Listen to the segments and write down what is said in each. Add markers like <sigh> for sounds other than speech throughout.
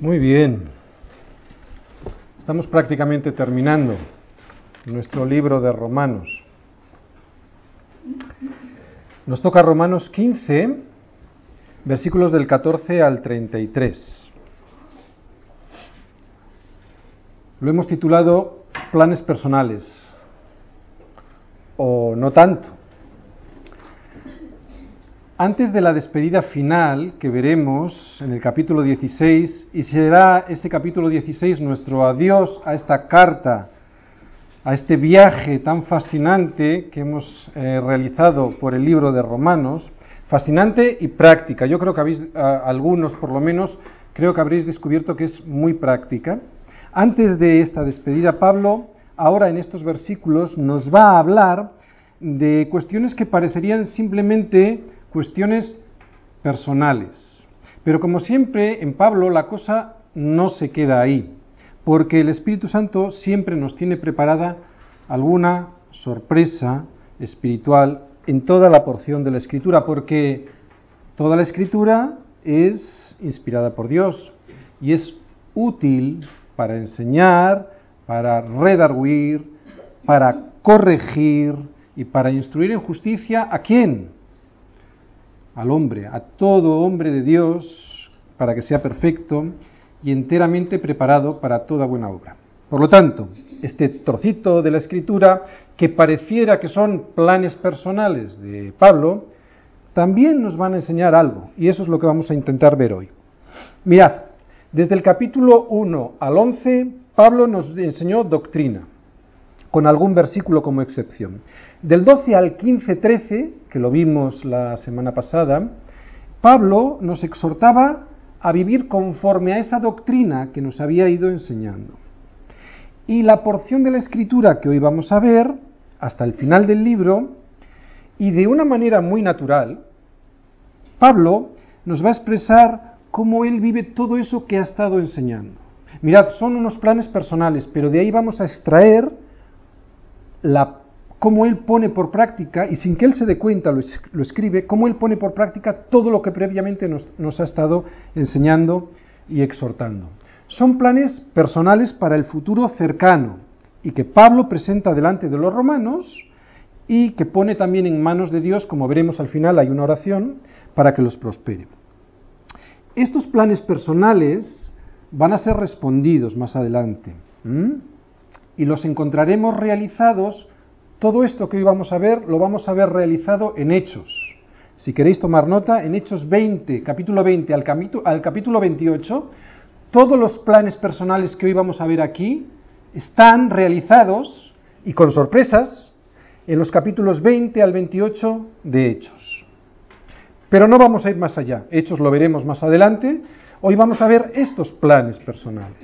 Muy bien. Estamos prácticamente terminando nuestro libro de Romanos. Nos toca Romanos 15, versículos del 14 al 33. Lo hemos titulado Planes personales, o no tanto. Antes de la despedida final que veremos en el capítulo 16, y será este capítulo 16 nuestro adiós a esta carta, a este viaje tan fascinante que hemos eh, realizado por el libro de Romanos, fascinante y práctica. Yo creo que habéis, algunos por lo menos, creo que habréis descubierto que es muy práctica. Antes de esta despedida, Pablo, ahora en estos versículos, nos va a hablar de cuestiones que parecerían simplemente cuestiones personales. Pero como siempre, en Pablo la cosa no se queda ahí, porque el Espíritu Santo siempre nos tiene preparada alguna sorpresa espiritual en toda la porción de la Escritura, porque toda la Escritura es inspirada por Dios y es útil para enseñar, para redarguir, para corregir y para instruir en justicia a quién? Al hombre, a todo hombre de Dios, para que sea perfecto y enteramente preparado para toda buena obra. Por lo tanto, este trocito de la escritura, que pareciera que son planes personales de Pablo, también nos van a enseñar algo, y eso es lo que vamos a intentar ver hoy. Mirad, desde el capítulo 1 al 11, Pablo nos enseñó doctrina, con algún versículo como excepción. Del 12 al 15-13, que lo vimos la semana pasada, Pablo nos exhortaba a vivir conforme a esa doctrina que nos había ido enseñando. Y la porción de la escritura que hoy vamos a ver, hasta el final del libro, y de una manera muy natural, Pablo nos va a expresar cómo él vive todo eso que ha estado enseñando. Mirad, son unos planes personales, pero de ahí vamos a extraer la cómo él pone por práctica, y sin que él se dé cuenta lo, escribe, cómo él pone por práctica todo lo que previamente nos, ha estado enseñando y exhortando. Son planes personales para el futuro cercano y que Pablo presenta delante de los romanos y que pone también en manos de Dios, como veremos al final hay una oración, para que los prospere. Estos planes personales van a ser respondidos más adelante y los encontraremos realizados todo esto que hoy vamos a ver lo vamos a ver realizado en Hechos. Si queréis tomar nota, en Hechos 20, capítulo 20 al, capítulo 28, todos los planes personales que hoy vamos a ver aquí están realizados y con sorpresas en los capítulos 20 al 28 de Hechos. Pero no vamos a ir más allá. Hechos lo veremos más adelante. Hoy vamos a ver estos planes personales.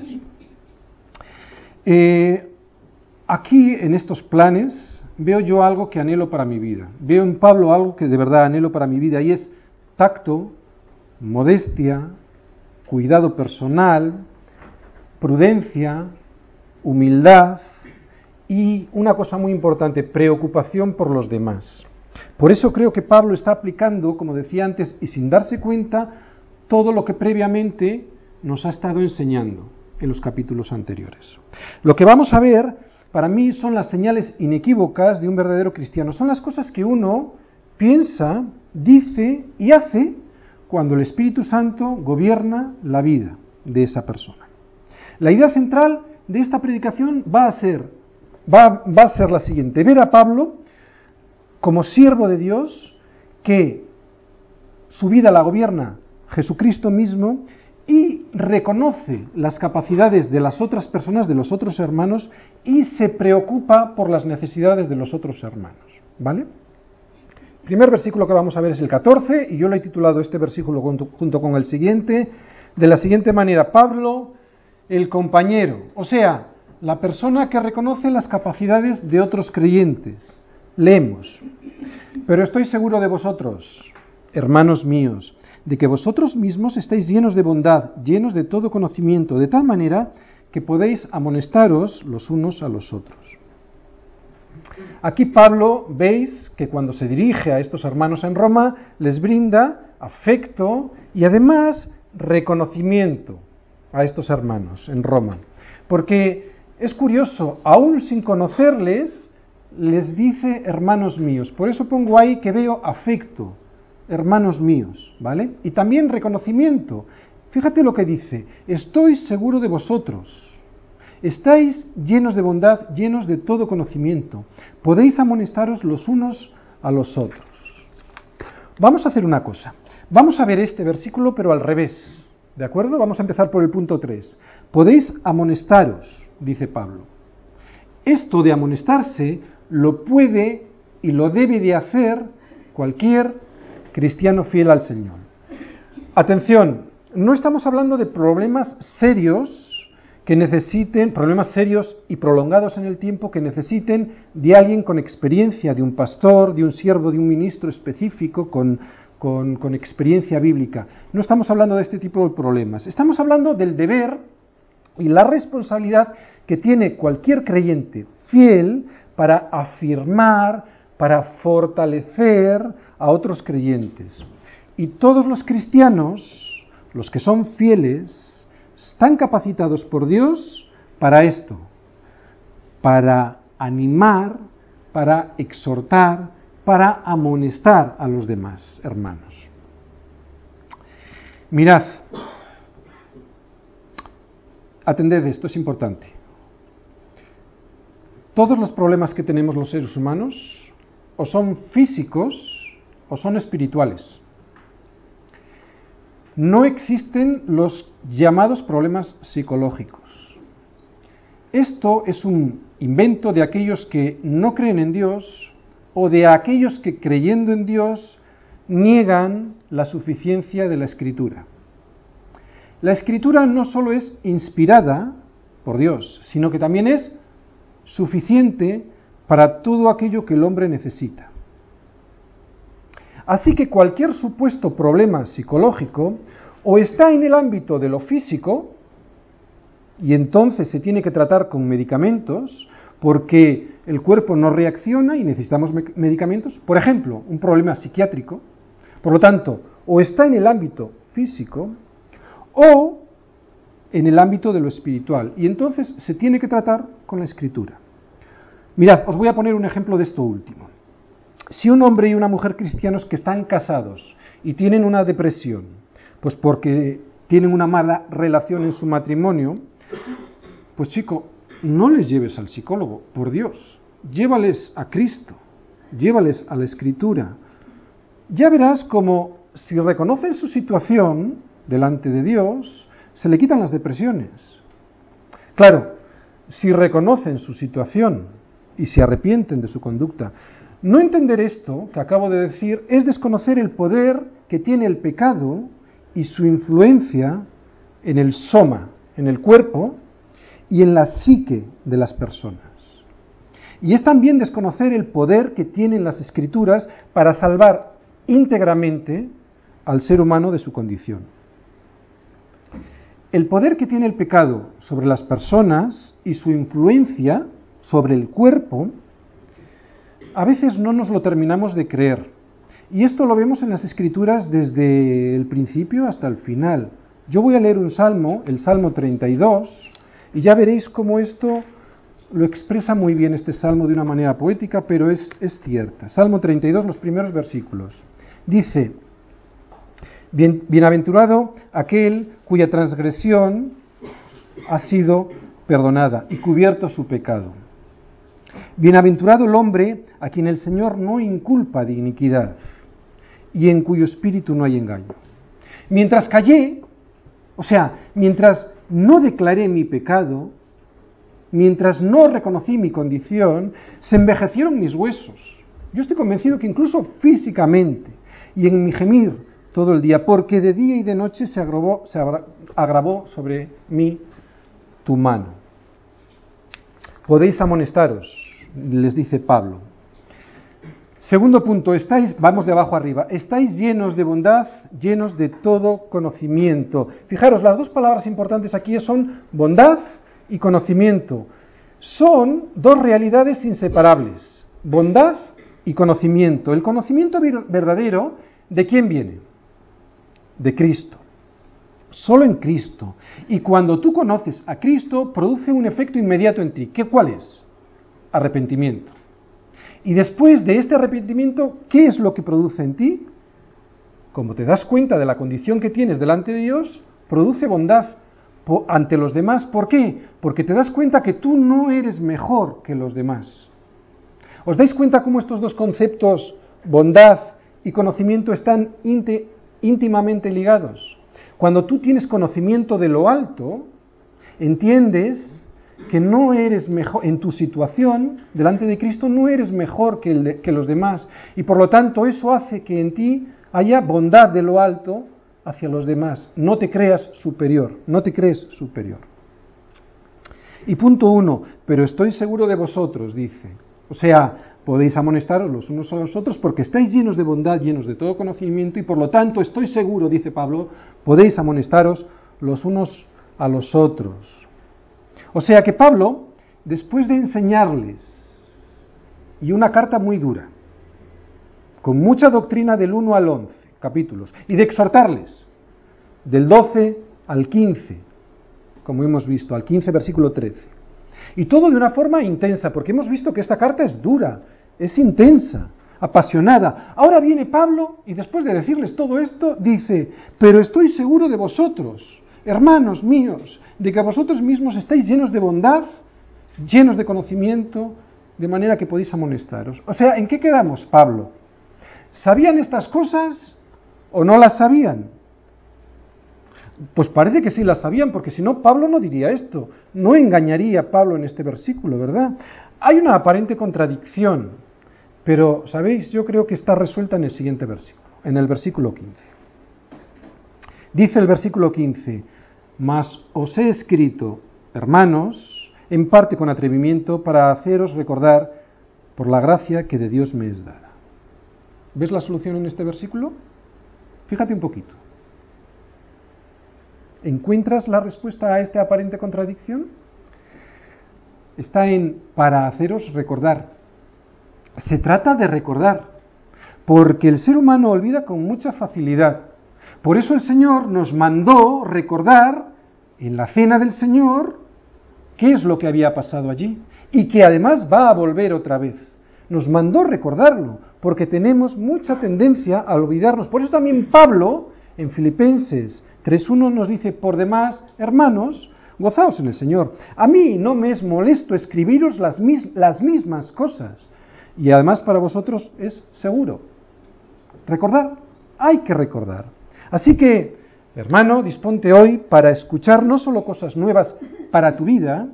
Eh, aquí, en estos planes, veo yo algo que anhelo para mi vida. Veo en Pablo algo que de verdad anhelo para mi vida y es tacto, modestia, cuidado personal, prudencia, humildad y una cosa muy importante, preocupación por los demás. Por eso creo que Pablo está aplicando, como decía antes, y sin darse cuenta, todo lo que previamente nos ha estado enseñando en los capítulos anteriores. Lo que vamos a ver para mí son las señales inequívocas de un verdadero cristiano. Son las cosas que uno piensa, dice y hace cuando el Espíritu Santo gobierna la vida de esa persona. La idea central de esta predicación va a ser, va, va a ser la siguiente, ver a Pablo como siervo de Dios que su vida la gobierna Jesucristo mismo y reconoce las capacidades de las otras personas, de los otros hermanos, y se preocupa por las necesidades de los otros hermanos. ¿Vale? El primer versículo que vamos a ver es el 14, y yo lo he titulado este versículo junto, con el siguiente, de la siguiente manera, Pablo, el compañero, o sea, la persona que reconoce las capacidades de otros creyentes. Leemos, pero estoy seguro de vosotros, hermanos míos, de que vosotros mismos estáis llenos de bondad, llenos de todo conocimiento, de tal manera que podéis amonestaros los unos a los otros. Aquí Pablo veis que cuando se dirige a estos hermanos en Roma les brinda afecto y además reconocimiento, a estos hermanos en Roma. Porque es curioso, aún sin conocerles, les dice hermanos míos. Por eso pongo ahí que veo afecto, hermanos míos, ¿vale? Y también reconocimiento. Fíjate lo que dice, estoy seguro de vosotros. Estáis llenos de bondad, llenos de todo conocimiento. Podéis amonestaros los unos a los otros. Vamos a hacer una cosa. Vamos a ver este versículo, pero al revés. ¿De acuerdo? Vamos a empezar por el punto 3. Podéis amonestaros, dice Pablo. Esto de amonestarse lo puede y lo debe de hacer cualquier cristiano fiel al Señor. Atención, no estamos hablando de problemas serios que necesiten, problemas serios y prolongados en el tiempo que necesiten de alguien con experiencia, de un pastor, de un siervo, de un ministro específico, con, con, con experiencia bíblica. No estamos hablando de este tipo de problemas. Estamos hablando del deber y la responsabilidad que tiene cualquier creyente fiel para afirmar, para fortalecer a otros creyentes. Y todos los cristianos, los que son fieles, están capacitados por Dios para esto, para animar, para exhortar, para amonestar a los demás hermanos. Mirad, atended esto, es importante. Todos los problemas que tenemos los seres humanos o son físicos o son espirituales. No existen los llamados problemas psicológicos. Esto es un invento de aquellos que no creen en Dios o de aquellos que creyendo en Dios niegan la suficiencia de la escritura. La escritura no solo es inspirada por Dios, sino que también es suficiente para todo aquello que el hombre necesita. Así que cualquier supuesto problema psicológico o está en el ámbito de lo físico, y entonces se tiene que tratar con medicamentos, porque el cuerpo no reacciona y necesitamos medicamentos, por ejemplo, un problema psiquiátrico, por lo tanto, o está en el ámbito físico o en el ámbito de lo espiritual, y entonces se tiene que tratar con la escritura. Mirad, os voy a poner un ejemplo de esto último. Si un hombre y una mujer cristianos que están casados y tienen una depresión, pues porque tienen una mala relación en su matrimonio, pues chico, no les lleves al psicólogo, por Dios, llévales a Cristo, llévales a la Escritura. Ya verás como si reconocen su situación delante de Dios, se le quitan las depresiones. Claro, si reconocen su situación y se arrepienten de su conducta. No entender esto que acabo de decir es desconocer el poder que tiene el pecado y su influencia en el soma, en el cuerpo y en la psique de las personas. Y es también desconocer el poder que tienen las escrituras para salvar íntegramente al ser humano de su condición. El poder que tiene el pecado sobre las personas y su influencia sobre el cuerpo, a veces no nos lo terminamos de creer. Y esto lo vemos en las escrituras desde el principio hasta el final. Yo voy a leer un salmo, el Salmo 32, y ya veréis cómo esto lo expresa muy bien este salmo de una manera poética, pero es, cierta. Salmo 32, los primeros versículos. Dice, Bien, bienaventurado aquel cuya transgresión ha sido perdonada y cubierto su pecado. Bienaventurado el hombre a quien el Señor no inculpa de iniquidad y en cuyo espíritu no hay engaño. Mientras callé, o sea, mientras no declaré mi pecado, mientras no reconocí mi condición, se envejecieron mis huesos. Yo estoy convencido que incluso físicamente y en mi gemir todo el día, porque de día y de noche se agravó, se agravó sobre mí tu mano. Podéis amonestaros, les dice Pablo. Segundo punto, estáis, vamos de abajo arriba, estáis llenos de bondad, llenos de todo conocimiento. Fijaros, las dos palabras importantes aquí son bondad y conocimiento. Son dos realidades inseparables, bondad y conocimiento. El conocimiento verdadero, ¿de quién viene? De Cristo. solo en Cristo. Y cuando tú conoces a Cristo, produce un efecto inmediato en ti. ¿Qué cuál es? Arrepentimiento. Y después de este arrepentimiento, ¿qué es lo que produce en ti? Como te das cuenta de la condición que tienes delante de Dios, produce bondad ante los demás. ¿Por qué? Porque te das cuenta que tú no eres mejor que los demás. ¿Os dais cuenta cómo estos dos conceptos, bondad y conocimiento, están íntimamente ligados? Cuando tú tienes conocimiento de lo alto, entiendes que no eres mejor, en tu situación, delante de Cristo, no eres mejor que, que los demás. Y por lo tanto eso hace que en ti haya bondad de lo alto hacia los demás. No te creas superior, no te crees superior. Y punto uno, pero estoy seguro de vosotros, dice. O sea, podéis amonestaros los unos a los otros porque estáis llenos de bondad, llenos de todo conocimiento y por lo tanto estoy seguro, dice Pablo, podéis amonestaros los unos a los otros. O sea que Pablo, después de enseñarles, y una carta muy dura, con mucha doctrina del 1 al 11 capítulos, y de exhortarles, del 12 al 15, como hemos visto, al 15 versículo 13. Y todo de una forma intensa, porque hemos visto que esta carta es dura, es intensa, apasionada. Ahora viene Pablo y después de decirles todo esto, dice, pero estoy seguro de vosotros, hermanos míos, de que vosotros mismos estáis llenos de bondad, llenos de conocimiento, de manera que podéis amonestaros. O sea, ¿en qué quedamos, Pablo? ¿Sabían estas cosas o no las sabían? Pues parece que sí las sabían, porque si no, Pablo no diría esto. No engañaría a Pablo en este versículo, ¿verdad? Hay una aparente contradicción pero, ¿sabéis? Yo creo que está resuelta en el siguiente versículo, en el versículo 15. Dice el versículo 15, mas os he escrito, hermanos, en parte con atrevimiento, para haceros recordar por la gracia que de Dios me es dada. ¿Ves la solución en este versículo? Fíjate un poquito. ¿Encuentras la respuesta a esta aparente contradicción? Está en para haceros recordar. Se trata de recordar, porque el ser humano olvida con mucha facilidad. Por eso el Señor nos mandó recordar en la cena del Señor qué es lo que había pasado allí y que además va a volver otra vez. Nos mandó recordarlo, porque tenemos mucha tendencia a olvidarnos. Por eso también Pablo, en Filipenses 3.1, nos dice, por demás, hermanos, gozaos en el Señor. A mí no me es molesto escribiros las, las mismas cosas y además para vosotros es seguro. Recordar, hay que recordar. Así que, hermano, disponte hoy para escuchar no solo cosas nuevas para tu vida,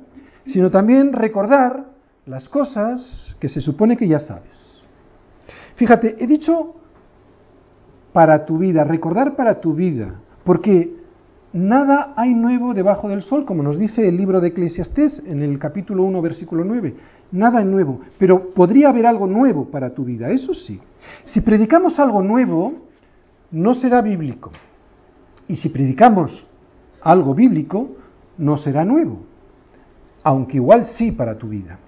sino también recordar las cosas que se supone que ya sabes. Fíjate, he dicho para tu vida, recordar para tu vida, porque nada hay nuevo debajo del sol, como nos dice el libro de Eclesiastés en el capítulo 1, versículo 9 nada nuevo, pero podría haber algo nuevo para tu vida, eso sí. Si predicamos algo nuevo, no será bíblico. Y si predicamos algo bíblico, no será nuevo, aunque igual sí para tu vida.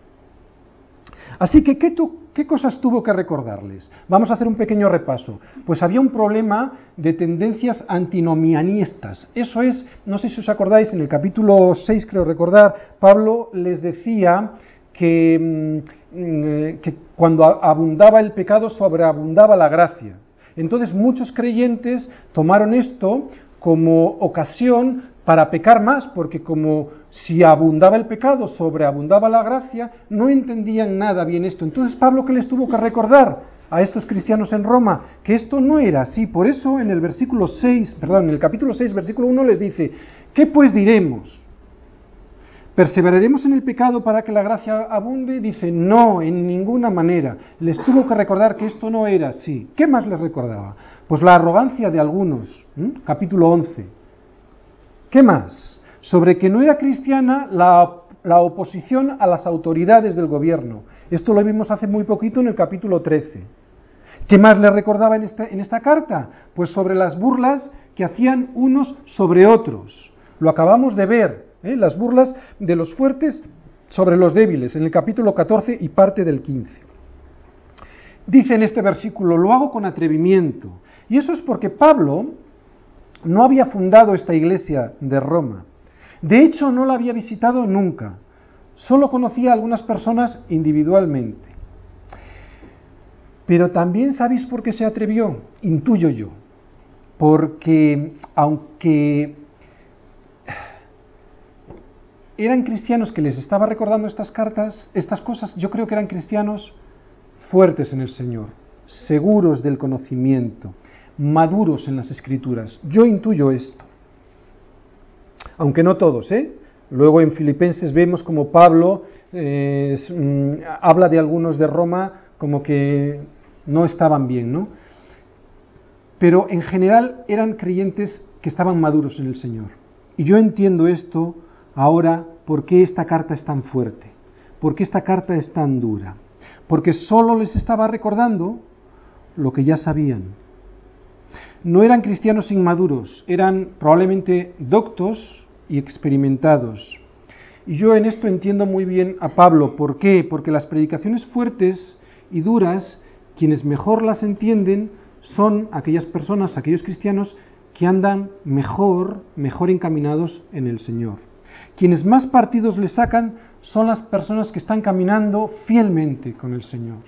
Así que, ¿qué, ¿qué, cosas tuvo que recordarles? Vamos a hacer un pequeño repaso. Pues había un problema de tendencias antinomianistas. Eso es, no sé si os acordáis, en el capítulo 6, creo recordar, Pablo les decía Mm, mm, que, cuando abundaba el pecado sobreabundaba la gracia. Entonces muchos creyentes tomaron esto como ocasión para pecar más, porque como si abundaba el pecado, sobreabundaba la gracia, no entendían nada bien esto. Entonces Pablo que les tuvo que recordar a estos cristianos en Roma que esto no era así. Por eso en el versículo 6, perdón, en el capítulo 6, versículo 1 les dice, ¿qué pues diremos? ¿Perseveraremos en el pecado para que la gracia abunde? Dice, no, en ninguna manera. Les tuvo que recordar que esto no era así. ¿Qué más les recordaba? Pues la arrogancia de algunos, capítulo 11. ¿Qué más? Sobre que no era cristiana la, la, oposición a las autoridades del gobierno. Esto lo vimos hace muy poquito en el capítulo 13. ¿Qué más les recordaba en esta, en esta carta? Pues sobre las burlas que hacían unos sobre otros. Lo acabamos de ver ¿eh? las burlas de los fuertes sobre los débiles, en el capítulo 14 y parte del 15. Dice en este versículo, lo hago con atrevimiento. Y eso es porque Pablo no había fundado esta iglesia de Roma. De hecho, no la había visitado nunca. Solo conocía a algunas personas individualmente. Pero también sabéis por qué se atrevió, intuyo yo. Porque aunque eran cristianos que les estaba recordando estas cartas, estas cosas, yo creo que eran cristianos fuertes en el Señor, seguros del conocimiento, maduros en las escrituras. Yo intuyo esto. Aunque no todos, ¿eh? Luego en Filipenses vemos como Pablo eh, mm, habla de algunos de Roma como que no estaban bien, ¿no? Pero en general eran creyentes que estaban maduros en el Señor. Y yo entiendo esto ahora por qué esta carta es tan fuerte, por qué esta carta es tan dura. Porque solo les estaba recordando lo que ya sabían. No eran cristianos inmaduros, eran probablemente doctos y experimentados. Y yo en esto entiendo muy bien a Pablo. ¿Por qué? Porque las predicaciones fuertes y duras, quienes mejor las entienden son aquellas personas, aquellos cristianos que andan mejor, mejor encaminados en el Señor. Quienes más partidos le sacan son las personas que están caminando fielmente con el Señor.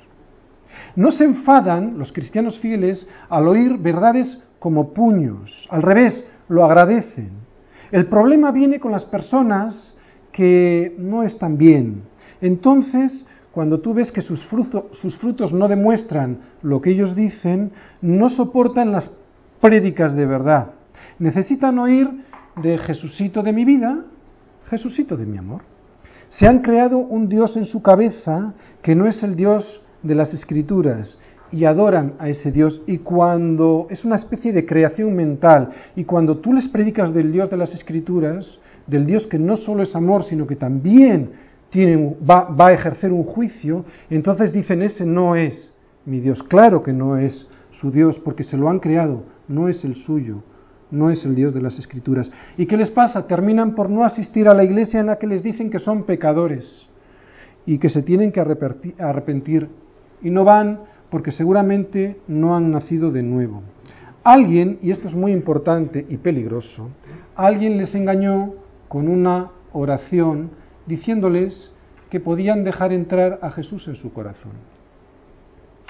No se enfadan los cristianos fieles al oír verdades como puños, al revés, lo agradecen. El problema viene con las personas que no están bien. Entonces, cuando tú ves que sus, sus frutos no demuestran lo que ellos dicen, no soportan las prédicas de verdad. Necesitan oír de Jesucito de mi vida, Jesucito de mi amor. Se han creado un Dios en su cabeza que no es el Dios de las Escrituras y adoran a ese Dios y cuando es una especie de creación mental y cuando tú les predicas del Dios de las Escrituras, del Dios que no solo es amor, sino que también va, va a ejercer un juicio, entonces dicen, ese no es mi Dios. Claro que no es su Dios, porque se lo han creado, no es el suyo, no es el Dios de las Escrituras. ¿Y qué les pasa? Terminan por no asistir a la iglesia en la que les dicen que son pecadores y que se tienen que arrepentir. Y no van porque seguramente no han nacido de nuevo. Alguien, y esto es muy importante y peligroso, alguien les engañó con una oración diciéndoles que podían dejar entrar a Jesús en su corazón.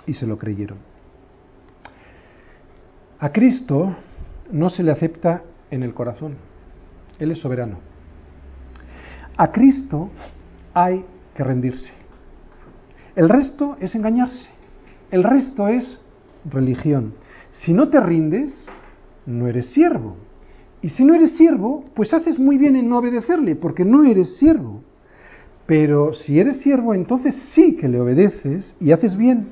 Y se lo creyeron. A Cristo no se le acepta en el corazón. Él es soberano. A Cristo hay que rendirse. El resto es engañarse. El resto es religión. Si no te rindes, no eres siervo. Y si no eres siervo, pues haces muy bien en no obedecerle, porque no eres siervo. Pero si eres siervo, entonces sí que le obedeces y haces bien,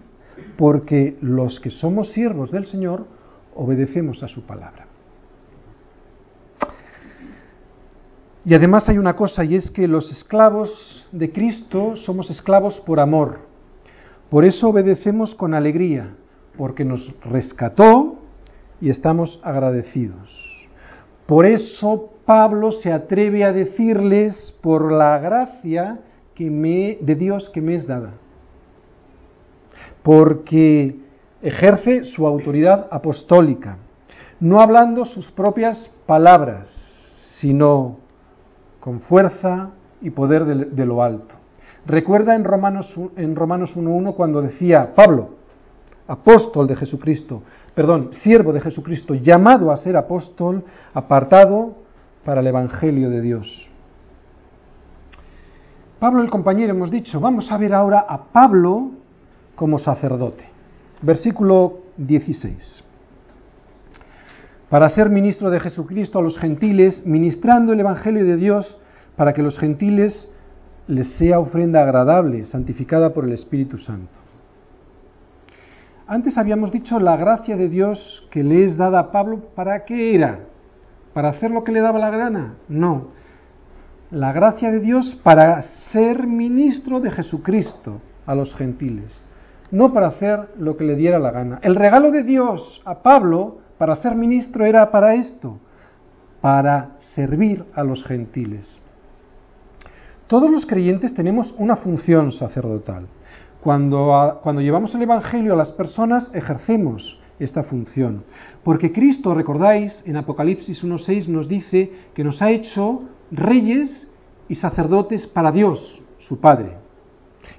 porque los que somos siervos del Señor obedecemos a su palabra. Y además hay una cosa, y es que los esclavos de Cristo somos esclavos por amor. Por eso obedecemos con alegría, porque nos rescató y estamos agradecidos. Por eso Pablo se atreve a decirles por la gracia que me, de Dios que me es dada. Porque ejerce su autoridad apostólica, no hablando sus propias palabras, sino con fuerza y poder de, lo alto. Recuerda en Romanos, en Romanos 1.1 cuando decía Pablo, apóstol de Jesucristo, perdón, siervo de Jesucristo, llamado a ser apóstol, apartado para el Evangelio de Dios. Pablo el compañero hemos dicho, vamos a ver ahora a Pablo como sacerdote. Versículo 16. Para ser ministro de Jesucristo a los gentiles, ministrando el Evangelio de Dios para que los gentiles les sea ofrenda agradable, santificada por el Espíritu Santo. Antes habíamos dicho la gracia de Dios que le es dada a Pablo, ¿para qué era? ¿Para hacer lo que le daba la gana? No. La gracia de Dios para ser ministro de Jesucristo a los gentiles, no para hacer lo que le diera la gana. El regalo de Dios a Pablo para ser ministro era para esto, para servir a los gentiles. Todos los creyentes tenemos una función sacerdotal. Cuando, cuando llevamos el Evangelio a las personas, ejercemos esta función. Porque Cristo, recordáis, en Apocalipsis 1.6 nos dice que nos ha hecho reyes y sacerdotes para Dios, su Padre.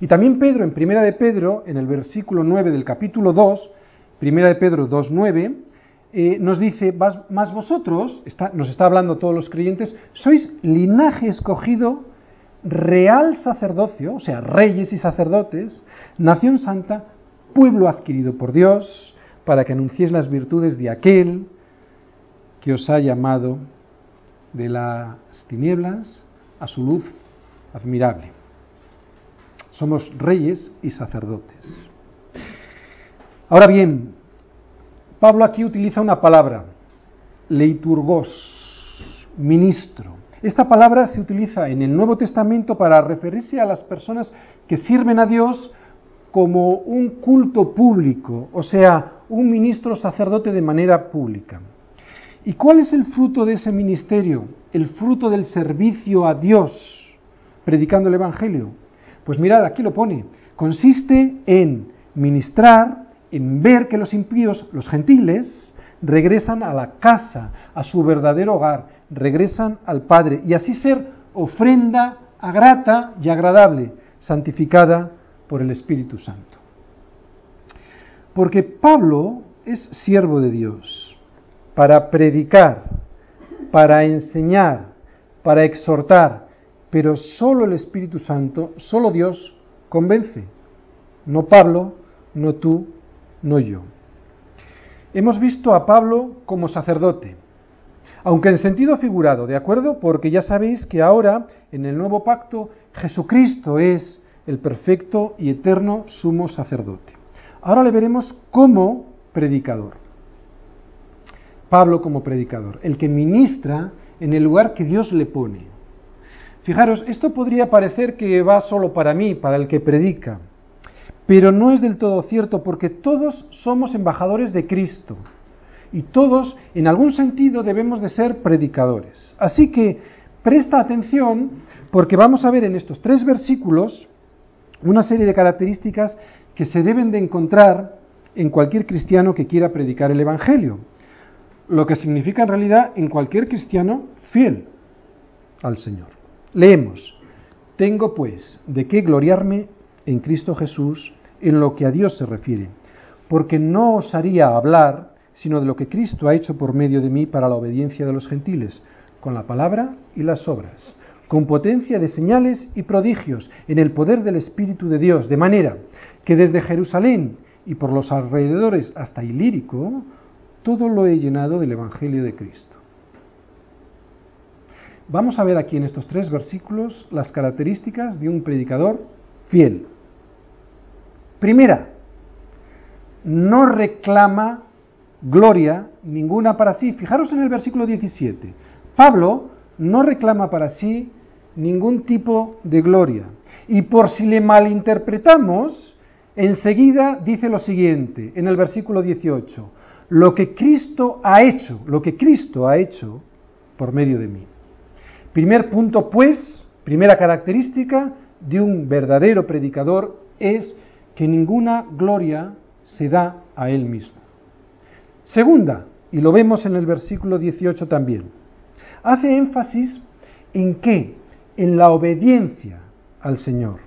Y también Pedro, en Primera de Pedro, en el versículo 9 del capítulo 2, Primera de Pedro 2.9, eh, nos dice, más vosotros, nos está hablando todos los creyentes, sois linaje escogido, real sacerdocio, o sea, reyes y sacerdotes, nación santa, pueblo adquirido por Dios, para que anunciéis las virtudes de aquel que os ha llamado de las tinieblas a su luz admirable. Somos reyes y sacerdotes. Ahora bien, Pablo aquí utiliza una palabra, leiturgos, ministro. Esta palabra se utiliza en el Nuevo Testamento para referirse a las personas que sirven a Dios como un culto público, o sea, un ministro sacerdote de manera pública. ¿Y cuál es el fruto de ese ministerio? El fruto del servicio a Dios, predicando el Evangelio. Pues mirad, aquí lo pone. Consiste en ministrar, en ver que los impíos, los gentiles, regresan a la casa, a su verdadero hogar, regresan al Padre, y así ser ofrenda agrata y agradable, santificada por el Espíritu Santo. Porque Pablo es siervo de Dios para predicar, para enseñar, para exhortar, pero solo el Espíritu Santo, solo Dios convence. No Pablo, no tú, no yo. Hemos visto a Pablo como sacerdote, aunque en sentido figurado, ¿de acuerdo? Porque ya sabéis que ahora, en el nuevo pacto, Jesucristo es el perfecto y eterno sumo sacerdote. Ahora le veremos como predicador. Pablo como predicador, el que ministra en el lugar que Dios le pone. Fijaros, esto podría parecer que va solo para mí, para el que predica, pero no es del todo cierto porque todos somos embajadores de Cristo y todos en algún sentido debemos de ser predicadores. Así que presta atención porque vamos a ver en estos tres versículos una serie de características que se deben de encontrar en cualquier cristiano que quiera predicar el Evangelio, lo que significa en realidad en cualquier cristiano fiel al Señor. Leemos, tengo pues de qué gloriarme en Cristo Jesús en lo que a Dios se refiere, porque no osaría hablar sino de lo que Cristo ha hecho por medio de mí para la obediencia de los gentiles, con la palabra y las obras con potencia de señales y prodigios en el poder del Espíritu de Dios, de manera que desde Jerusalén y por los alrededores hasta Ilírico, todo lo he llenado del Evangelio de Cristo. Vamos a ver aquí en estos tres versículos las características de un predicador fiel. Primera, no reclama gloria ninguna para sí. Fijaros en el versículo 17. Pablo no reclama para sí ningún tipo de gloria. Y por si le malinterpretamos, enseguida dice lo siguiente, en el versículo 18, lo que Cristo ha hecho, lo que Cristo ha hecho por medio de mí. Primer punto, pues, primera característica de un verdadero predicador es que ninguna gloria se da a él mismo. Segunda, y lo vemos en el versículo 18 también, hace énfasis en qué? en la obediencia al Señor.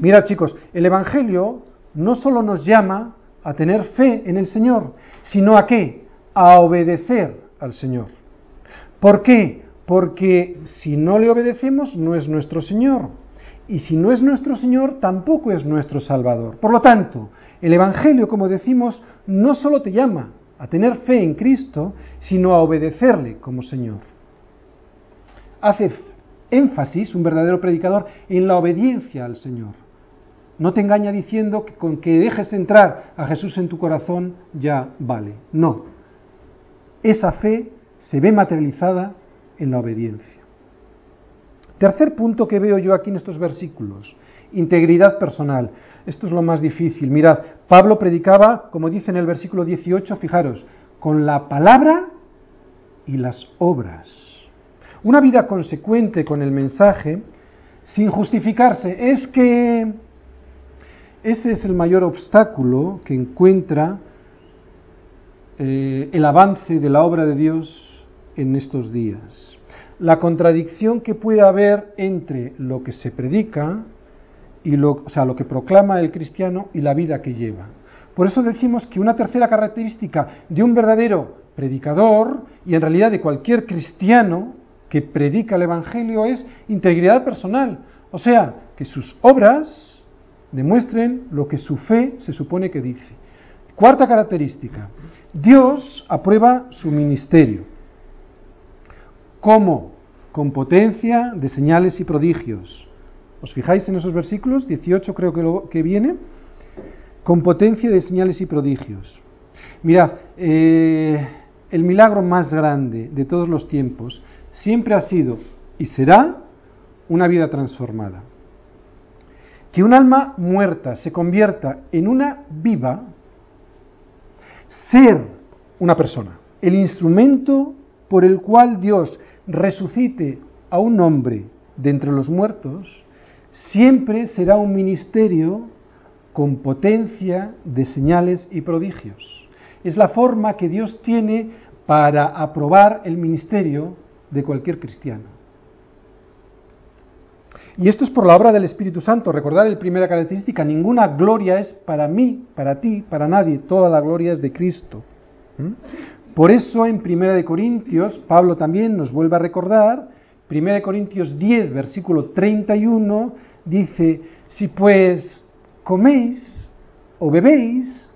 Mira chicos, el Evangelio no solo nos llama a tener fe en el Señor, sino a qué? A obedecer al Señor. ¿Por qué? Porque si no le obedecemos no es nuestro Señor. Y si no es nuestro Señor, tampoco es nuestro Salvador. Por lo tanto, el Evangelio, como decimos, no solo te llama a tener fe en Cristo, sino a obedecerle como Señor. Hace énfasis, un verdadero predicador, en la obediencia al Señor. No te engaña diciendo que con que dejes entrar a Jesús en tu corazón ya vale. No. Esa fe se ve materializada en la obediencia. Tercer punto que veo yo aquí en estos versículos, integridad personal. Esto es lo más difícil. Mirad, Pablo predicaba, como dice en el versículo 18, fijaros, con la palabra y las obras. Una vida consecuente con el mensaje, sin justificarse, es que ese es el mayor obstáculo que encuentra eh, el avance de la obra de Dios en estos días. La contradicción que puede haber entre lo que se predica y lo, o sea, lo que proclama el cristiano y la vida que lleva. Por eso decimos que una tercera característica de un verdadero predicador y en realidad de cualquier cristiano que predica el Evangelio es integridad personal. O sea, que sus obras demuestren lo que su fe se supone que dice. Cuarta característica, Dios aprueba su ministerio. ¿Cómo? Con potencia de señales y prodigios. ¿Os fijáis en esos versículos? 18 creo que, que viene. Con potencia de señales y prodigios. Mirad, eh, el milagro más grande de todos los tiempos siempre ha sido y será una vida transformada. Que un alma muerta se convierta en una viva, ser una persona, el instrumento por el cual Dios resucite a un hombre de entre los muertos, siempre será un ministerio con potencia de señales y prodigios. Es la forma que Dios tiene para aprobar el ministerio de cualquier cristiano. Y esto es por la obra del Espíritu Santo. Recordar la primera característica, ninguna gloria es para mí, para ti, para nadie. Toda la gloria es de Cristo. ¿Mm? Por eso en Primera de Corintios, Pablo también nos vuelve a recordar, Primera de Corintios 10, versículo 31, dice, si pues coméis o bebéis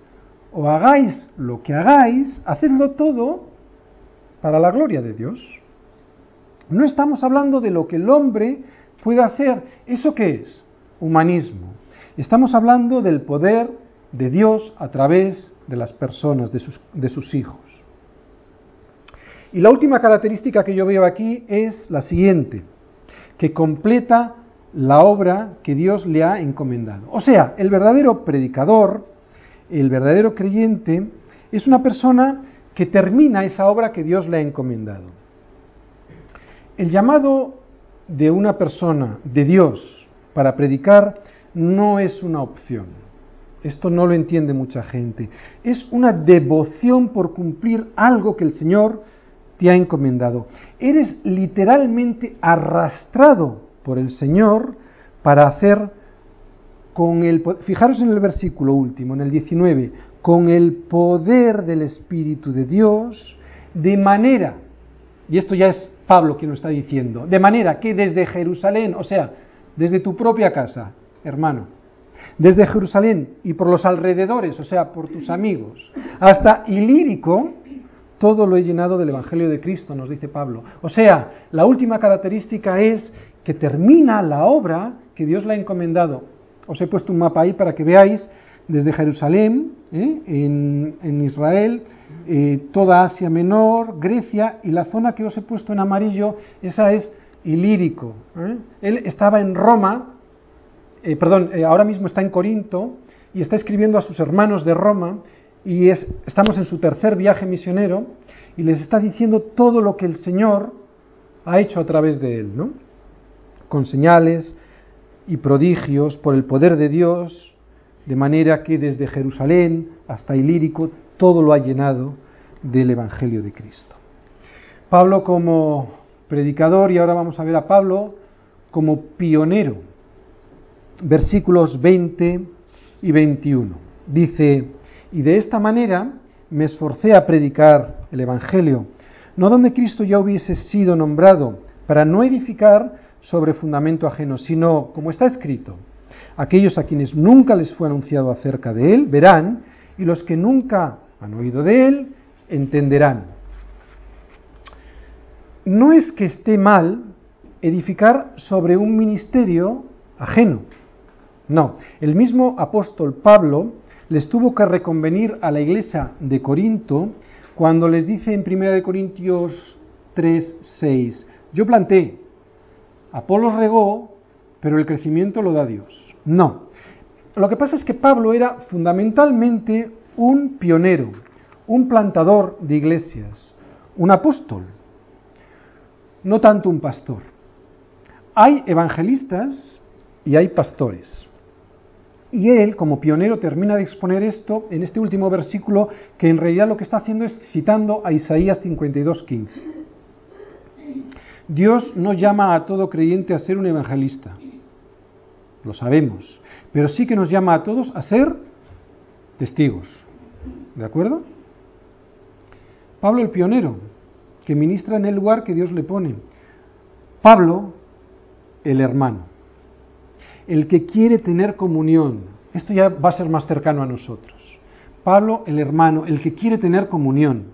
o hagáis lo que hagáis, hacedlo todo para la gloria de Dios. No estamos hablando de lo que el hombre puede hacer. ¿Eso qué es? Humanismo. Estamos hablando del poder de Dios a través de las personas, de sus, de sus hijos. Y la última característica que yo veo aquí es la siguiente, que completa la obra que Dios le ha encomendado. O sea, el verdadero predicador, el verdadero creyente, es una persona que termina esa obra que Dios le ha encomendado. El llamado de una persona, de Dios, para predicar no es una opción. Esto no lo entiende mucha gente. Es una devoción por cumplir algo que el Señor te ha encomendado. Eres literalmente arrastrado por el Señor para hacer con el... Fijaros en el versículo último, en el 19, con el poder del Espíritu de Dios, de manera, y esto ya es Pablo quien lo está diciendo, de manera que desde Jerusalén, o sea, desde tu propia casa, hermano, desde Jerusalén y por los alrededores, o sea, por tus amigos, hasta Ilírico, todo lo he llenado del Evangelio de Cristo, nos dice Pablo. O sea, la última característica es que termina la obra que Dios le ha encomendado. Os he puesto un mapa ahí para que veáis desde Jerusalén, ¿eh? en, Israel, eh, toda Asia Menor, Grecia y la zona que os he puesto en amarillo, esa es Ilírico. ¿eh? Él estaba en Roma, perdón, ahora mismo está en Corinto y está escribiendo a sus hermanos de Roma y es, estamos en su tercer viaje misionero y les está diciendo todo lo que el Señor ha hecho a través de él, ¿no? Con señales y prodigios por el poder de Dios de manera que desde Jerusalén hasta Ilírico todo lo ha llenado del Evangelio de Cristo. Pablo como predicador, y ahora vamos a ver a Pablo como pionero. Versículos 20 y 21. Dice, y de esta manera me esforcé a predicar el Evangelio, no donde Cristo ya hubiese sido nombrado, para no edificar sobre fundamento ajeno, sino, como está escrito, Aquellos a quienes nunca les fue anunciado acerca de Él verán, y los que nunca han oído de Él entenderán. No es que esté mal edificar sobre un ministerio ajeno. No, el mismo apóstol Pablo les tuvo que reconvenir a la iglesia de Corinto cuando les dice en 1 Corintios 3, 6, yo planté, Apolo regó, pero el crecimiento lo da Dios. No. Lo que pasa es que Pablo era fundamentalmente un pionero, un plantador de iglesias, un apóstol, no tanto un pastor. Hay evangelistas y hay pastores. Y él, como pionero, termina de exponer esto en este último versículo, que en realidad lo que está haciendo es citando a Isaías 52.15. Dios no llama a todo creyente a ser un evangelista, lo sabemos, pero sí que nos llama a todos a ser testigos. ¿De acuerdo? Pablo el pionero, que ministra en el lugar que Dios le pone. Pablo el hermano, el que quiere tener comunión. Esto ya va a ser más cercano a nosotros. Pablo el hermano, el que quiere tener comunión.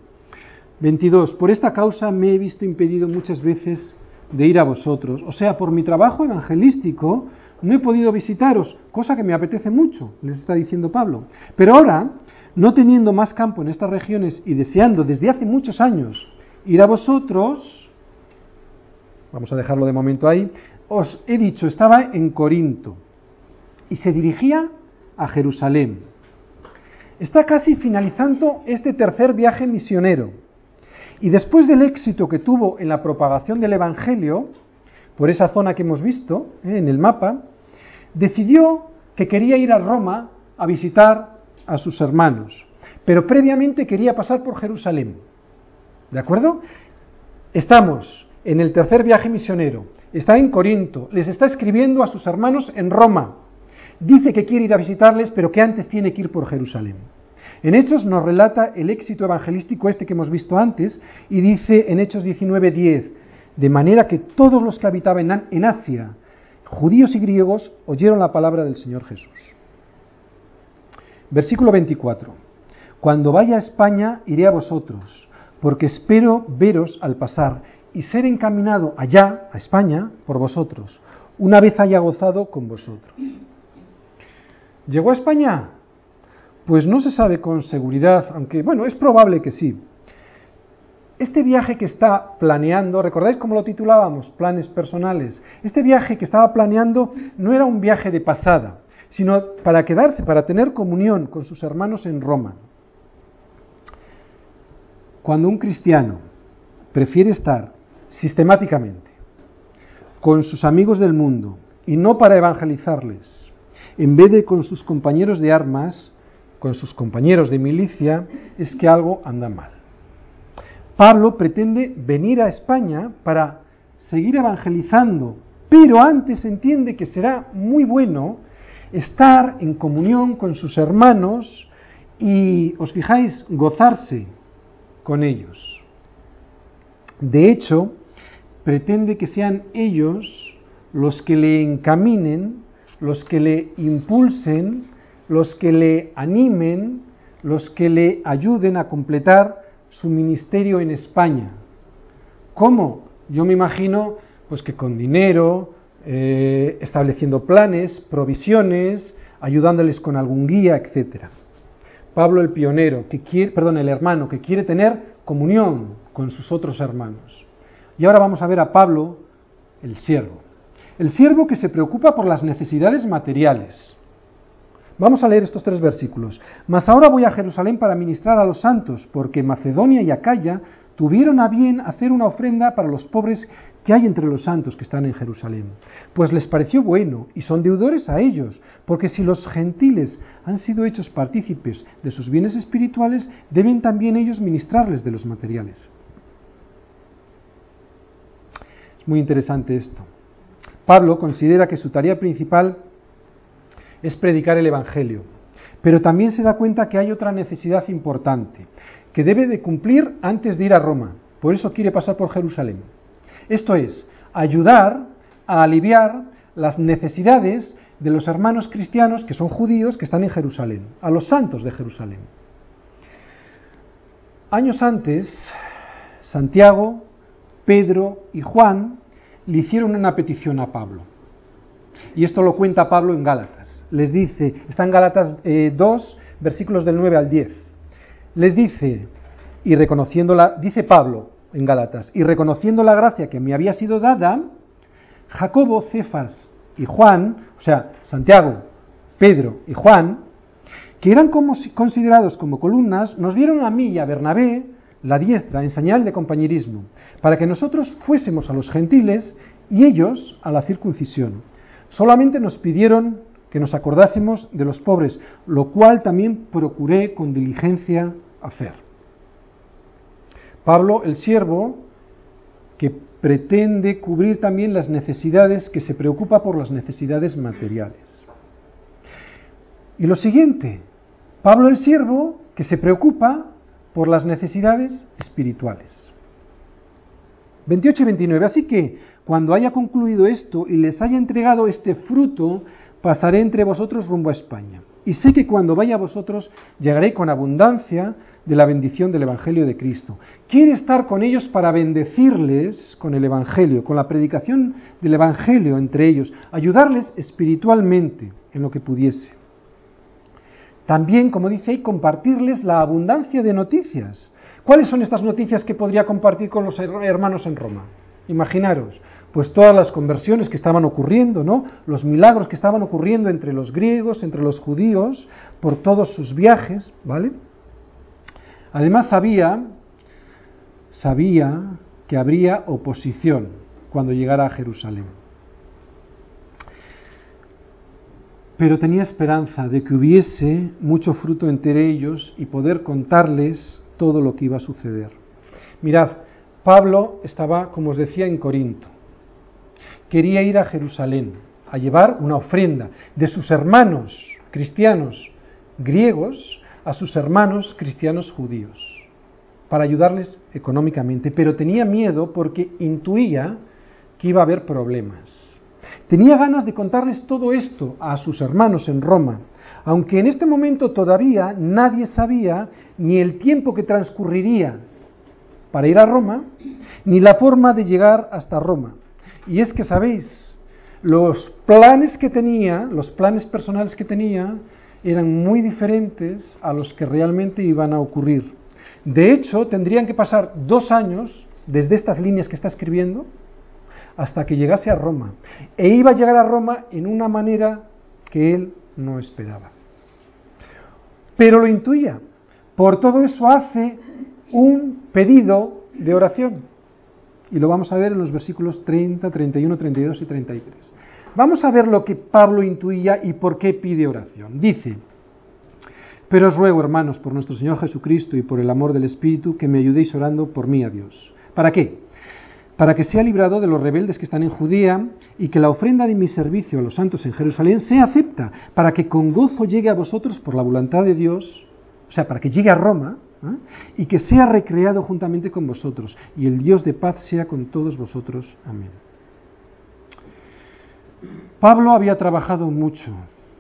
22. Por esta causa me he visto impedido muchas veces de ir a vosotros. O sea, por mi trabajo evangelístico no he podido visitaros, cosa que me apetece mucho, les está diciendo Pablo. Pero ahora, no teniendo más campo en estas regiones y deseando desde hace muchos años ir a vosotros, vamos a dejarlo de momento ahí, os he dicho, estaba en Corinto y se dirigía a Jerusalén. Está casi finalizando este tercer viaje misionero. Y después del éxito que tuvo en la propagación del Evangelio, por esa zona que hemos visto eh, en el mapa, decidió que quería ir a Roma a visitar a sus hermanos, pero previamente quería pasar por Jerusalén. ¿De acuerdo? Estamos en el tercer viaje misionero, está en Corinto, les está escribiendo a sus hermanos en Roma. Dice que quiere ir a visitarles, pero que antes tiene que ir por Jerusalén. En Hechos nos relata el éxito evangelístico este que hemos visto antes y dice en Hechos 19:10, de manera que todos los que habitaban en Asia, judíos y griegos, oyeron la palabra del Señor Jesús. Versículo 24. Cuando vaya a España iré a vosotros, porque espero veros al pasar y ser encaminado allá, a España, por vosotros, una vez haya gozado con vosotros. ¿Llegó a España? Pues no se sabe con seguridad, aunque bueno, es probable que sí. Este viaje que está planeando, ¿recordáis cómo lo titulábamos? Planes personales. Este viaje que estaba planeando no era un viaje de pasada, sino para quedarse, para tener comunión con sus hermanos en Roma. Cuando un cristiano prefiere estar sistemáticamente con sus amigos del mundo y no para evangelizarles, en vez de con sus compañeros de armas, con sus compañeros de milicia es que algo anda mal. Pablo pretende venir a España para seguir evangelizando, pero antes entiende que será muy bueno estar en comunión con sus hermanos y, os fijáis, gozarse con ellos. De hecho, pretende que sean ellos los que le encaminen, los que le impulsen los que le animen, los que le ayuden a completar su ministerio en España. ¿Cómo? Yo me imagino pues que con dinero, eh, estableciendo planes, provisiones, ayudándoles con algún guía, etcétera. Pablo el pionero, que quiere, perdón, el hermano, que quiere tener comunión con sus otros hermanos. Y ahora vamos a ver a Pablo, el siervo. El siervo que se preocupa por las necesidades materiales. Vamos a leer estos tres versículos. Mas ahora voy a Jerusalén para ministrar a los santos, porque Macedonia y Acaya tuvieron a bien hacer una ofrenda para los pobres que hay entre los santos que están en Jerusalén. Pues les pareció bueno y son deudores a ellos, porque si los gentiles han sido hechos partícipes de sus bienes espirituales, deben también ellos ministrarles de los materiales. Es muy interesante esto. Pablo considera que su tarea principal es predicar el Evangelio. Pero también se da cuenta que hay otra necesidad importante, que debe de cumplir antes de ir a Roma. Por eso quiere pasar por Jerusalén. Esto es, ayudar a aliviar las necesidades de los hermanos cristianos que son judíos que están en Jerusalén, a los santos de Jerusalén. Años antes, Santiago, Pedro y Juan le hicieron una petición a Pablo. Y esto lo cuenta Pablo en Gálatas les dice, está en Galatas 2, eh, versículos del 9 al 10, les dice, y reconociendo la, dice Pablo en Galatas, y reconociendo la gracia que me había sido dada, Jacobo, Cefas y Juan, o sea, Santiago, Pedro y Juan, que eran como, considerados como columnas, nos dieron a mí y a Bernabé la diestra en señal de compañerismo, para que nosotros fuésemos a los gentiles y ellos a la circuncisión. Solamente nos pidieron que nos acordásemos de los pobres, lo cual también procuré con diligencia hacer. Pablo, el siervo, que pretende cubrir también las necesidades, que se preocupa por las necesidades materiales. Y lo siguiente, Pablo el siervo, que se preocupa por las necesidades espirituales. 28 y 29. Así que cuando haya concluido esto y les haya entregado este fruto, pasaré entre vosotros rumbo a España. Y sé que cuando vaya a vosotros llegaré con abundancia de la bendición del Evangelio de Cristo. Quiere estar con ellos para bendecirles con el Evangelio, con la predicación del Evangelio entre ellos, ayudarles espiritualmente en lo que pudiese. También, como dice ahí, compartirles la abundancia de noticias. ¿Cuáles son estas noticias que podría compartir con los hermanos en Roma? Imaginaros, pues todas las conversiones que estaban ocurriendo, ¿no? Los milagros que estaban ocurriendo entre los griegos, entre los judíos, por todos sus viajes, ¿vale? Además sabía, sabía que habría oposición cuando llegara a Jerusalén. Pero tenía esperanza de que hubiese mucho fruto entre ellos y poder contarles todo lo que iba a suceder. Mirad, Pablo estaba, como os decía, en Corinto. Quería ir a Jerusalén a llevar una ofrenda de sus hermanos cristianos griegos a sus hermanos cristianos judíos para ayudarles económicamente, pero tenía miedo porque intuía que iba a haber problemas. Tenía ganas de contarles todo esto a sus hermanos en Roma, aunque en este momento todavía nadie sabía ni el tiempo que transcurriría para ir a Roma, ni la forma de llegar hasta Roma. Y es que, sabéis, los planes que tenía, los planes personales que tenía, eran muy diferentes a los que realmente iban a ocurrir. De hecho, tendrían que pasar dos años desde estas líneas que está escribiendo hasta que llegase a Roma. E iba a llegar a Roma en una manera que él no esperaba. Pero lo intuía. Por todo eso hace un pedido de oración. Y lo vamos a ver en los versículos 30, 31, 32 y 33. Vamos a ver lo que Pablo intuía y por qué pide oración. Dice, pero os ruego, hermanos, por nuestro Señor Jesucristo y por el amor del Espíritu, que me ayudéis orando por mí a Dios. ¿Para qué? Para que sea librado de los rebeldes que están en Judía y que la ofrenda de mi servicio a los santos en Jerusalén sea acepta, para que con gozo llegue a vosotros por la voluntad de Dios, o sea, para que llegue a Roma, ¿eh? y que sea recreado juntamente con vosotros, y el Dios de paz sea con todos vosotros. Amén. Pablo había trabajado mucho,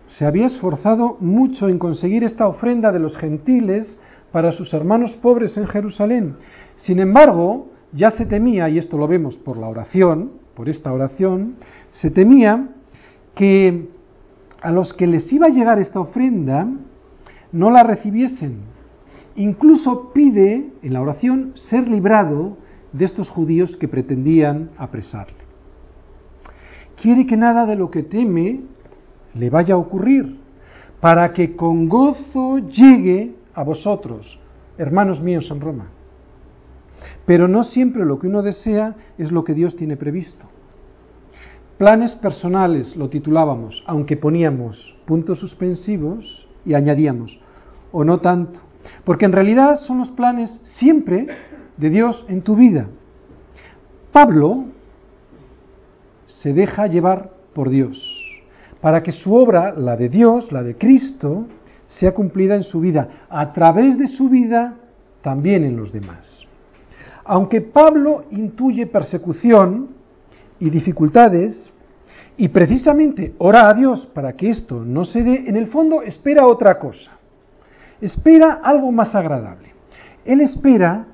se había esforzado mucho en conseguir esta ofrenda de los gentiles para sus hermanos pobres en Jerusalén. Sin embargo, ya se temía, y esto lo vemos por la oración, por esta oración, se temía que a los que les iba a llegar esta ofrenda no la recibiesen. Incluso pide en la oración ser librado de estos judíos que pretendían apresarle quiere que nada de lo que teme le vaya a ocurrir, para que con gozo llegue a vosotros, hermanos míos en Roma. Pero no siempre lo que uno desea es lo que Dios tiene previsto. Planes personales lo titulábamos, aunque poníamos puntos suspensivos y añadíamos, o no tanto, porque en realidad son los planes siempre de Dios en tu vida. Pablo se deja llevar por Dios, para que su obra, la de Dios, la de Cristo, sea cumplida en su vida, a través de su vida también en los demás. Aunque Pablo intuye persecución y dificultades, y precisamente ora a Dios para que esto no se dé, en el fondo espera otra cosa. Espera algo más agradable. Él espera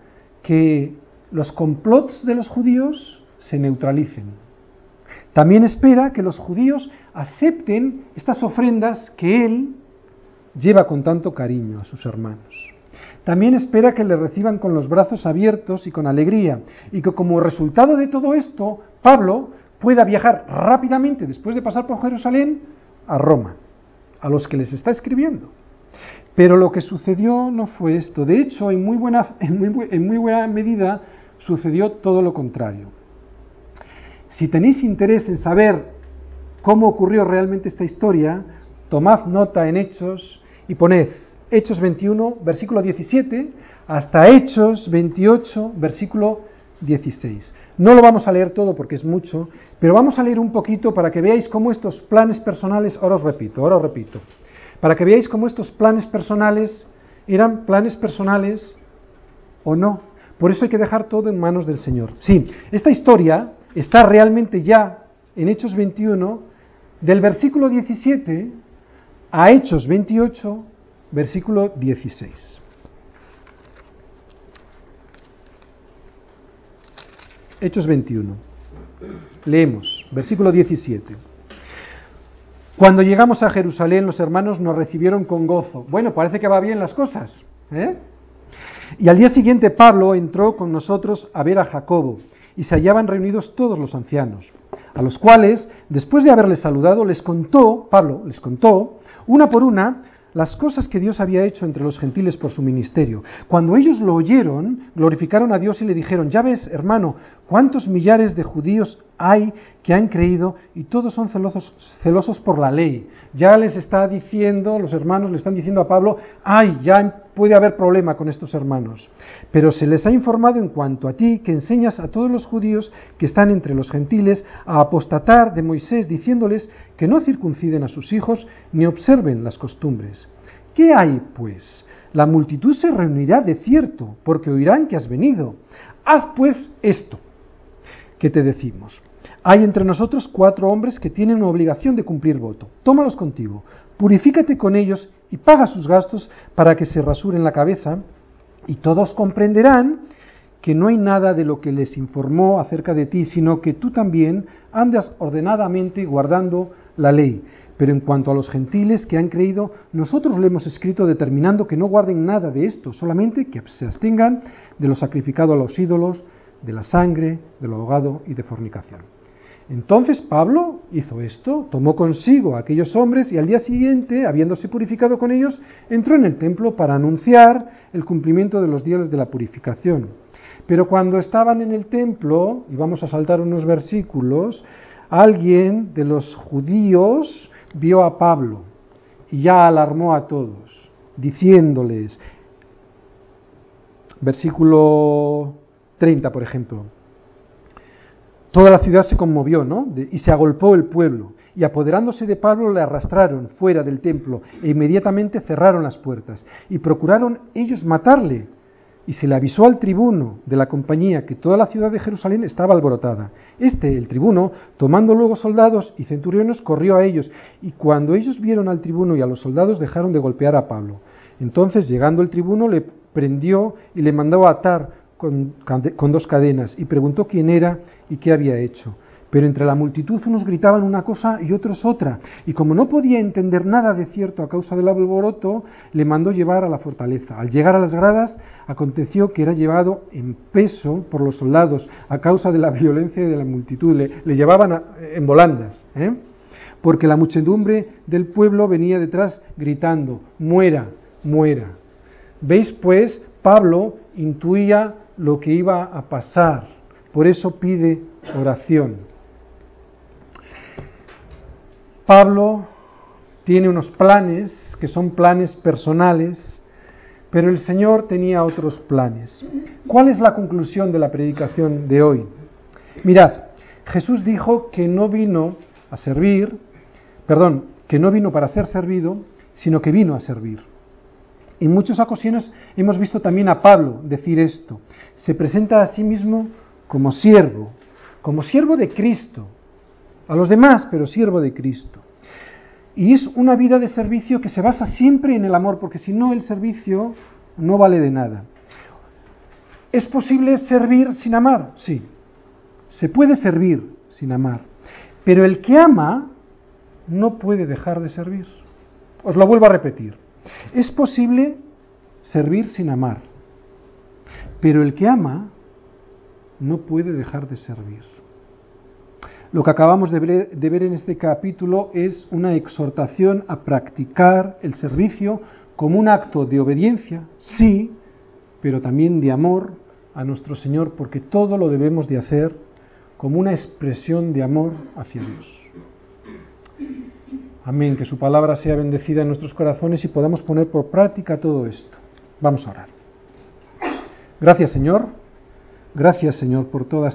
que los complots de los judíos se neutralicen, también espera que los judíos acepten estas ofrendas que él lleva con tanto cariño a sus hermanos. También espera que le reciban con los brazos abiertos y con alegría, y que como resultado de todo esto, Pablo pueda viajar rápidamente, después de pasar por Jerusalén, a Roma, a los que les está escribiendo. Pero lo que sucedió no fue esto. De hecho, en muy buena, <laughs> en muy, en muy buena medida sucedió todo lo contrario. Si tenéis interés en saber cómo ocurrió realmente esta historia, tomad nota en Hechos y poned Hechos 21, versículo 17, hasta Hechos 28, versículo 16. No lo vamos a leer todo porque es mucho, pero vamos a leer un poquito para que veáis cómo estos planes personales, ahora os repito, ahora os repito, para que veáis cómo estos planes personales eran planes personales o no. Por eso hay que dejar todo en manos del Señor. Sí, esta historia está realmente ya en Hechos 21, del versículo 17 a Hechos 28, versículo 16. Hechos 21. Leemos, versículo 17. Cuando llegamos a Jerusalén, los hermanos nos recibieron con gozo. Bueno, parece que va bien las cosas. ¿eh? Y al día siguiente Pablo entró con nosotros a ver a Jacobo, y se hallaban reunidos todos los ancianos, a los cuales, después de haberles saludado, les contó, Pablo les contó, una por una, las cosas que Dios había hecho entre los gentiles por su ministerio. Cuando ellos lo oyeron, glorificaron a Dios y le dijeron, ya ves, hermano, cuántos millares de judíos hay que han creído y todos son celosos, celosos por la ley. Ya les está diciendo, los hermanos le están diciendo a Pablo, ay, ya puede haber problema con estos hermanos. Pero se les ha informado en cuanto a ti que enseñas a todos los judíos que están entre los gentiles a apostatar de Moisés, diciéndoles que no circunciden a sus hijos ni observen las costumbres. ¿Qué hay, pues? La multitud se reunirá de cierto, porque oirán que has venido. Haz pues esto que te decimos. Hay entre nosotros cuatro hombres que tienen una obligación de cumplir voto. Tómalos contigo, purifícate con ellos y paga sus gastos para que se rasuren la cabeza, y todos comprenderán que no hay nada de lo que les informó acerca de ti, sino que tú también andas ordenadamente guardando la ley. Pero en cuanto a los gentiles que han creído, nosotros le hemos escrito determinando que no guarden nada de esto, solamente que se abstengan de lo sacrificado a los ídolos, de la sangre, del ahogado y de fornicación. Entonces Pablo hizo esto, tomó consigo a aquellos hombres y al día siguiente, habiéndose purificado con ellos, entró en el templo para anunciar el cumplimiento de los días de la purificación. Pero cuando estaban en el templo, y vamos a saltar unos versículos, alguien de los judíos vio a Pablo y ya alarmó a todos, diciéndoles, versículo 30 por ejemplo, Toda la ciudad se conmovió, ¿no? y se agolpó el pueblo. Y apoderándose de Pablo le arrastraron fuera del templo e inmediatamente cerraron las puertas. Y procuraron ellos matarle. Y se le avisó al tribuno de la compañía que toda la ciudad de Jerusalén estaba alborotada. Este, el tribuno, tomando luego soldados y centuriones, corrió a ellos. Y cuando ellos vieron al tribuno y a los soldados, dejaron de golpear a Pablo. Entonces, llegando el tribuno, le prendió y le mandó a atar con, dos cadenas y preguntó quién era y qué había hecho. Pero entre la multitud unos gritaban una cosa y otros otra, y como no podía entender nada de cierto a causa del alboroto, le mandó llevar a la fortaleza. Al llegar a las gradas, aconteció que era llevado en peso por los soldados a causa de la <laughs> violencia de la multitud. Le, llevaban en volandas, ¿eh? porque la muchedumbre del pueblo venía detrás gritando, muera, muera. ¿Veis pues? Pablo intuía lo que iba a pasar. Por eso pide oración. Pablo tiene unos planes que son planes personales, pero el Señor tenía otros planes. ¿Cuál es la conclusión de la predicación de hoy? Mirad, Jesús dijo que no vino a servir, perdón, que no vino para ser servido, sino que vino a servir. En muchas ocasiones hemos visto también a Pablo decir esto. Se presenta a sí mismo como siervo, como siervo de Cristo, a los demás, pero siervo de Cristo. Y es una vida de servicio que se basa siempre en el amor, porque si no el servicio no vale de nada. ¿Es posible servir sin amar? Sí. Se puede servir sin amar. Pero el que ama no puede dejar de servir. Os lo vuelvo a repetir. Es posible servir sin amar, pero el que ama no puede dejar de servir. Lo que acabamos de ver, en este capítulo es una exhortación a practicar el servicio como un acto de obediencia, sí, pero también de amor a nuestro Señor, porque todo lo debemos de hacer como una expresión de amor hacia Dios. Amén. Que su palabra sea bendecida en nuestros corazones y podamos poner por práctica todo esto. Vamos a orar. Gracias, Señor. Gracias, Señor, por todas